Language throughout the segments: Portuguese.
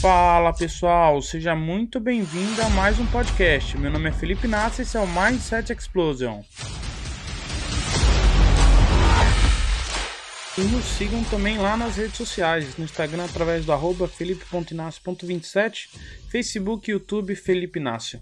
Fala pessoal, seja muito bem-vindo a mais um podcast. Meu nome é Felipe Nassi e esse é o Mindset Explosion. E nos sigam também lá nas redes sociais, no Instagram através do arroba felipe.inácio.27, Facebook YouTube Felipe Inácio.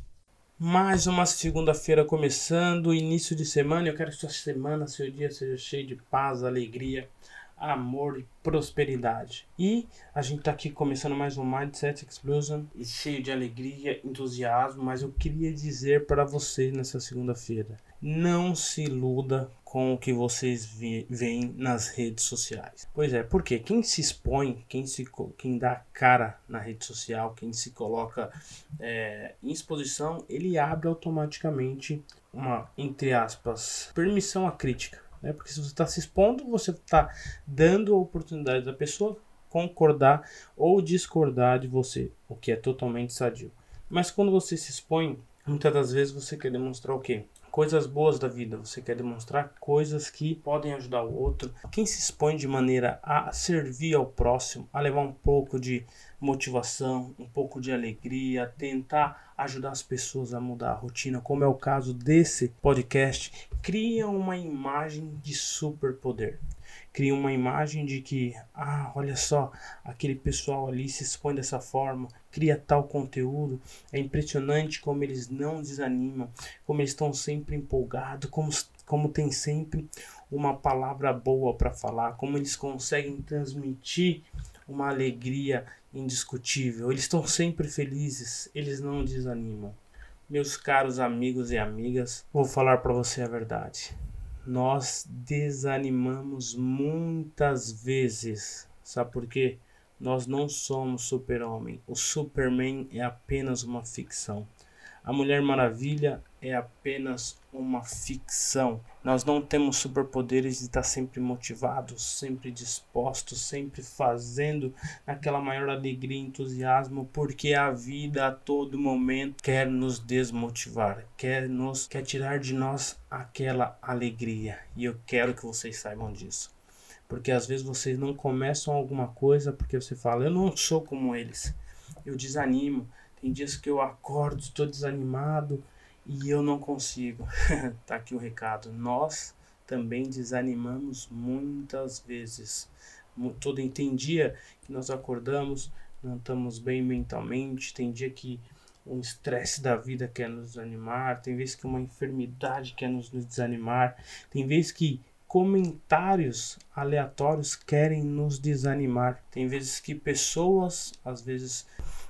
Mais uma segunda-feira começando, início de semana. Eu quero que sua semana, seu dia seja cheio de paz, alegria, amor e prosperidade. E a gente está aqui começando mais um Mindset Explosion cheio de alegria, entusiasmo, mas eu queria dizer para vocês nessa segunda-feira, não se iluda com o que vocês veem nas redes sociais. Pois é, porque quem se expõe, quem, se, quem dá cara na rede social, quem se coloca é, em exposição, ele abre automaticamente uma, entre aspas, permissão à crítica. Né? Porque se você está se expondo, você está dando a oportunidade da pessoa concordar ou discordar de você, o que é totalmente sadio. Mas quando você se expõe, muitas das vezes você quer demonstrar o quê? coisas boas da vida, você quer demonstrar coisas que podem ajudar o outro. Quem se expõe de maneira a servir ao próximo, a levar um pouco de motivação, um pouco de alegria, tentar ajudar as pessoas a mudar a rotina, como é o caso desse podcast, cria uma imagem de superpoder cria uma imagem de que, ah, olha só, aquele pessoal ali se expõe dessa forma, cria tal conteúdo. É impressionante como eles não desanimam, como eles estão sempre empolgados, como, como tem sempre uma palavra boa para falar, como eles conseguem transmitir uma alegria indiscutível. Eles estão sempre felizes, eles não desanimam. Meus caros amigos e amigas, vou falar para você a verdade nós desanimamos muitas vezes. Sabe por quê? Nós não somos super-homem. O Superman é apenas uma ficção. A Mulher Maravilha é apenas uma ficção. Nós não temos superpoderes de estar sempre motivados, sempre dispostos, sempre fazendo aquela maior alegria e entusiasmo, porque a vida a todo momento quer nos desmotivar, quer nos quer tirar de nós aquela alegria. E eu quero que vocês saibam disso. Porque às vezes vocês não começam alguma coisa porque você fala, eu não sou como eles. Eu desanimo tem dias que eu acordo, estou desanimado e eu não consigo. tá aqui o recado. Nós também desanimamos muitas vezes. Todo tem dia que nós acordamos, não estamos bem mentalmente, tem dia que o estresse da vida quer nos desanimar, tem vezes que uma enfermidade quer nos desanimar, tem vezes que comentários aleatórios querem nos desanimar, tem vezes que pessoas, às vezes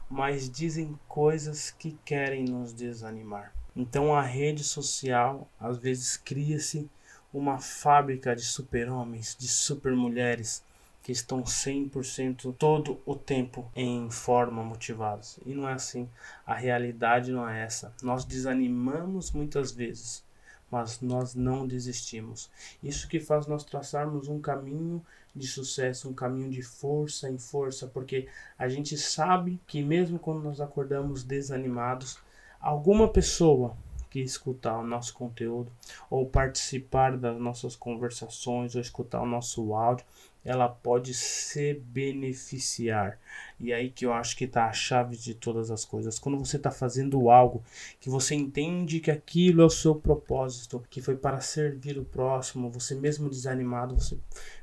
mas dizem coisas que querem nos desanimar. Então a rede social às vezes cria-se uma fábrica de super-homens, de super-mulheres que estão 100% todo o tempo em forma motivados. E não é assim. A realidade não é essa. Nós desanimamos muitas vezes, mas nós não desistimos. Isso que faz nós traçarmos um caminho de sucesso, um caminho de força em força, porque a gente sabe que mesmo quando nós acordamos desanimados, alguma pessoa que escutar o nosso conteúdo ou participar das nossas conversações ou escutar o nosso áudio, ela pode se beneficiar. E aí que eu acho que está a chave de todas as coisas. Quando você está fazendo algo que você entende que aquilo é o seu propósito, que foi para servir o próximo, você mesmo desanimado, você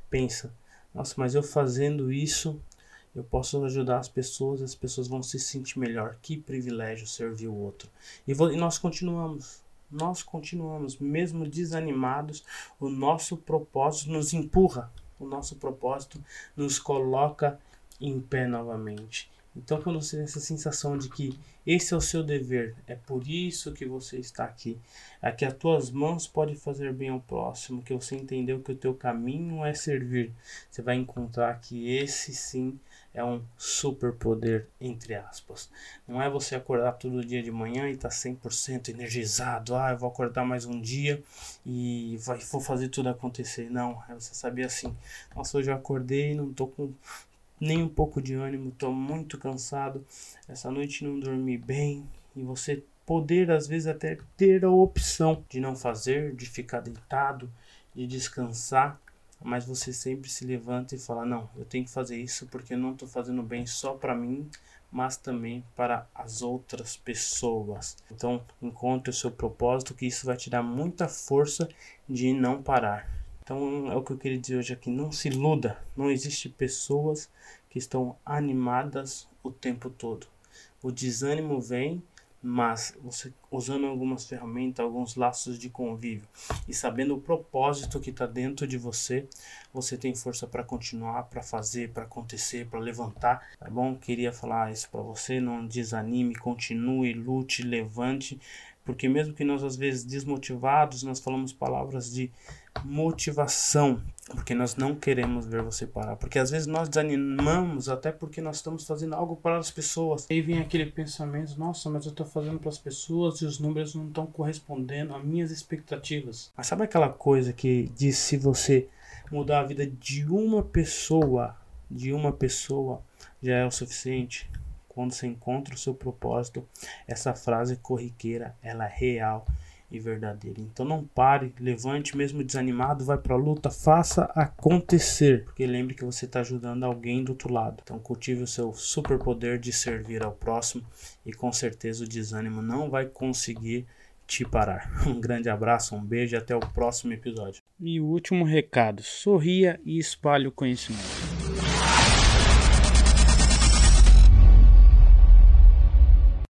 pensa, nossa, mas eu fazendo isso, eu posso ajudar as pessoas, as pessoas vão se sentir melhor. Que privilégio servir o outro. E, e nós continuamos. Nós continuamos, mesmo desanimados, o nosso propósito nos empurra. O nosso propósito nos coloca em pé novamente. Então, quando você tem essa sensação de que esse é o seu dever, é por isso que você está aqui, é que as tuas mãos podem fazer bem ao próximo, que você entendeu que o teu caminho é servir, você vai encontrar que esse sim é um superpoder, entre aspas. Não é você acordar todo dia de manhã e estar tá 100% energizado, ah, eu vou acordar mais um dia e vai, vou fazer tudo acontecer. Não, é você saber assim, nossa, hoje eu acordei não estou com nem um pouco de ânimo, estou muito cansado, essa noite não dormi bem e você poder às vezes até ter a opção de não fazer, de ficar deitado, de descansar, mas você sempre se levanta e fala: Não, eu tenho que fazer isso porque eu não estou fazendo bem só para mim, mas também para as outras pessoas. Então, encontre o seu propósito, que isso vai te dar muita força de não parar. Então, é o que eu queria dizer hoje aqui: não se iluda, não existe pessoas que estão animadas o tempo todo. O desânimo vem mas você usando algumas ferramentas, alguns laços de convívio e sabendo o propósito que está dentro de você, você tem força para continuar, para fazer, para acontecer, para levantar, tá bom? Queria falar isso para você, não desanime, continue, lute, levante, porque mesmo que nós às vezes desmotivados, nós falamos palavras de motivação, porque nós não queremos ver você parar, porque às vezes nós desanimamos até porque nós estamos fazendo algo para as pessoas. Aí vem aquele pensamento, nossa, mas eu estou fazendo para as pessoas e os números não estão correspondendo às minhas expectativas. Mas sabe aquela coisa que diz se você mudar a vida de uma pessoa, de uma pessoa já é o suficiente? Quando você encontra o seu propósito, essa frase corriqueira, ela é real e verdadeira. Então não pare, levante, mesmo desanimado, vai para a luta, faça acontecer, porque lembre que você está ajudando alguém do outro lado. Então cultive o seu superpoder de servir ao próximo e com certeza o desânimo não vai conseguir te parar. Um grande abraço, um beijo e até o próximo episódio. E o último recado: sorria e espalhe o conhecimento.